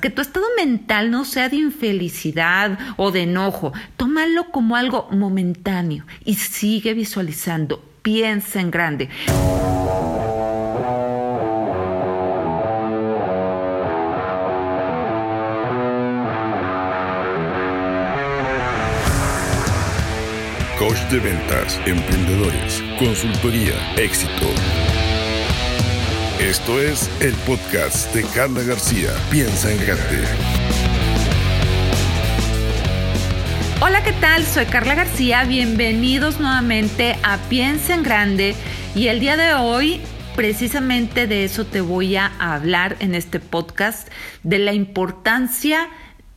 Que tu estado mental no sea de infelicidad o de enojo. Tómalo como algo momentáneo y sigue visualizando. Piensa en grande. Coach de ventas, emprendedores, consultoría, éxito. Esto es el podcast de Carla García. Piensa en grande. Hola, ¿qué tal? Soy Carla García. Bienvenidos nuevamente a Piensa en grande. Y el día de hoy precisamente de eso te voy a hablar en este podcast, de la importancia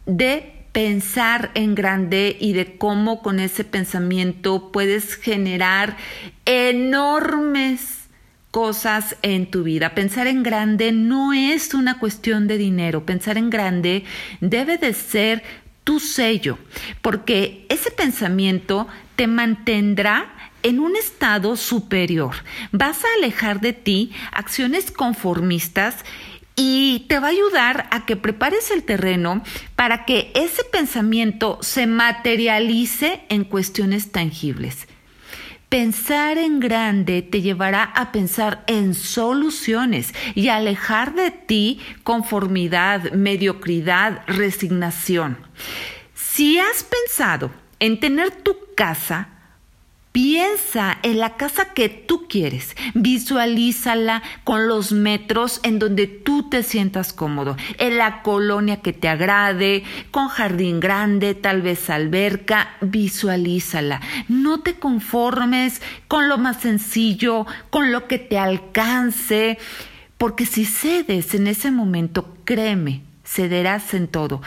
de pensar en grande y de cómo con ese pensamiento puedes generar enormes cosas en tu vida. Pensar en grande no es una cuestión de dinero. Pensar en grande debe de ser tu sello, porque ese pensamiento te mantendrá en un estado superior. Vas a alejar de ti acciones conformistas y te va a ayudar a que prepares el terreno para que ese pensamiento se materialice en cuestiones tangibles. Pensar en grande te llevará a pensar en soluciones y alejar de ti conformidad, mediocridad, resignación. Si has pensado en tener tu casa, Piensa en la casa que tú quieres, visualízala con los metros en donde tú te sientas cómodo, en la colonia que te agrade, con jardín grande, tal vez alberca, visualízala. No te conformes con lo más sencillo, con lo que te alcance, porque si cedes en ese momento, créeme, cederás en todo.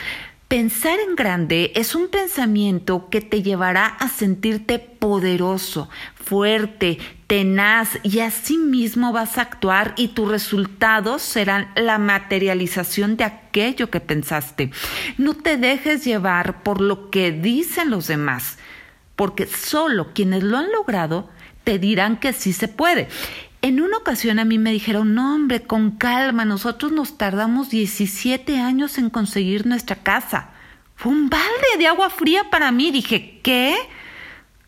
Pensar en grande es un pensamiento que te llevará a sentirte poderoso, fuerte, tenaz y así mismo vas a actuar y tus resultados serán la materialización de aquello que pensaste. No te dejes llevar por lo que dicen los demás, porque solo quienes lo han logrado te dirán que sí se puede. En una ocasión a mí me dijeron, no hombre, con calma, nosotros nos tardamos 17 años en conseguir nuestra casa. Fue un balde de agua fría para mí. Dije, ¿qué?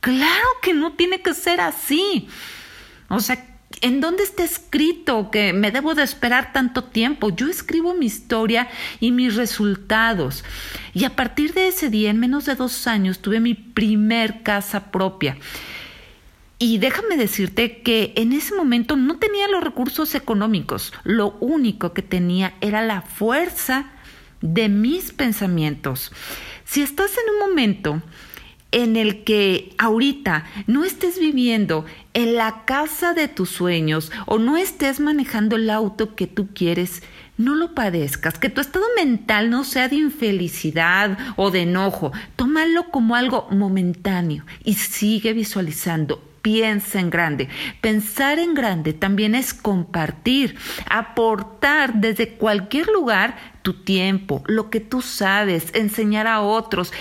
Claro que no tiene que ser así. O sea, ¿en dónde está escrito que me debo de esperar tanto tiempo? Yo escribo mi historia y mis resultados. Y a partir de ese día, en menos de dos años, tuve mi primer casa propia. Y déjame decirte que en ese momento no tenía los recursos económicos, lo único que tenía era la fuerza de mis pensamientos. Si estás en un momento en el que ahorita no estés viviendo en la casa de tus sueños o no estés manejando el auto que tú quieres, no lo padezcas, que tu estado mental no sea de infelicidad o de enojo, tómalo como algo momentáneo y sigue visualizando piensa en grande. Pensar en grande también es compartir, aportar desde cualquier lugar tu tiempo, lo que tú sabes, enseñar a otros.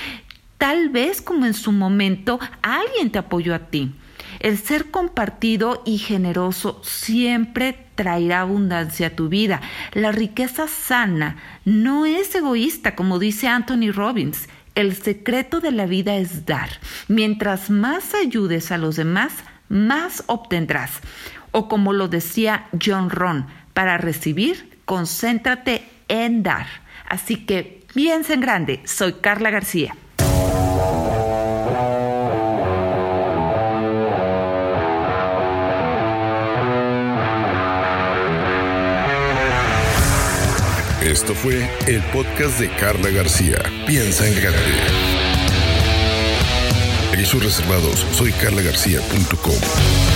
Tal vez como en su momento alguien te apoyó a ti. El ser compartido y generoso siempre traerá abundancia a tu vida. La riqueza sana no es egoísta, como dice Anthony Robbins. El secreto de la vida es dar. Mientras más ayudes a los demás, más obtendrás. O como lo decía John Ron, para recibir, concéntrate en dar. Así que piensa en grande. Soy Carla García. Esto fue el podcast de Carla García. Piensa en grande. Servicios reservados. Soy carlagarcía.com.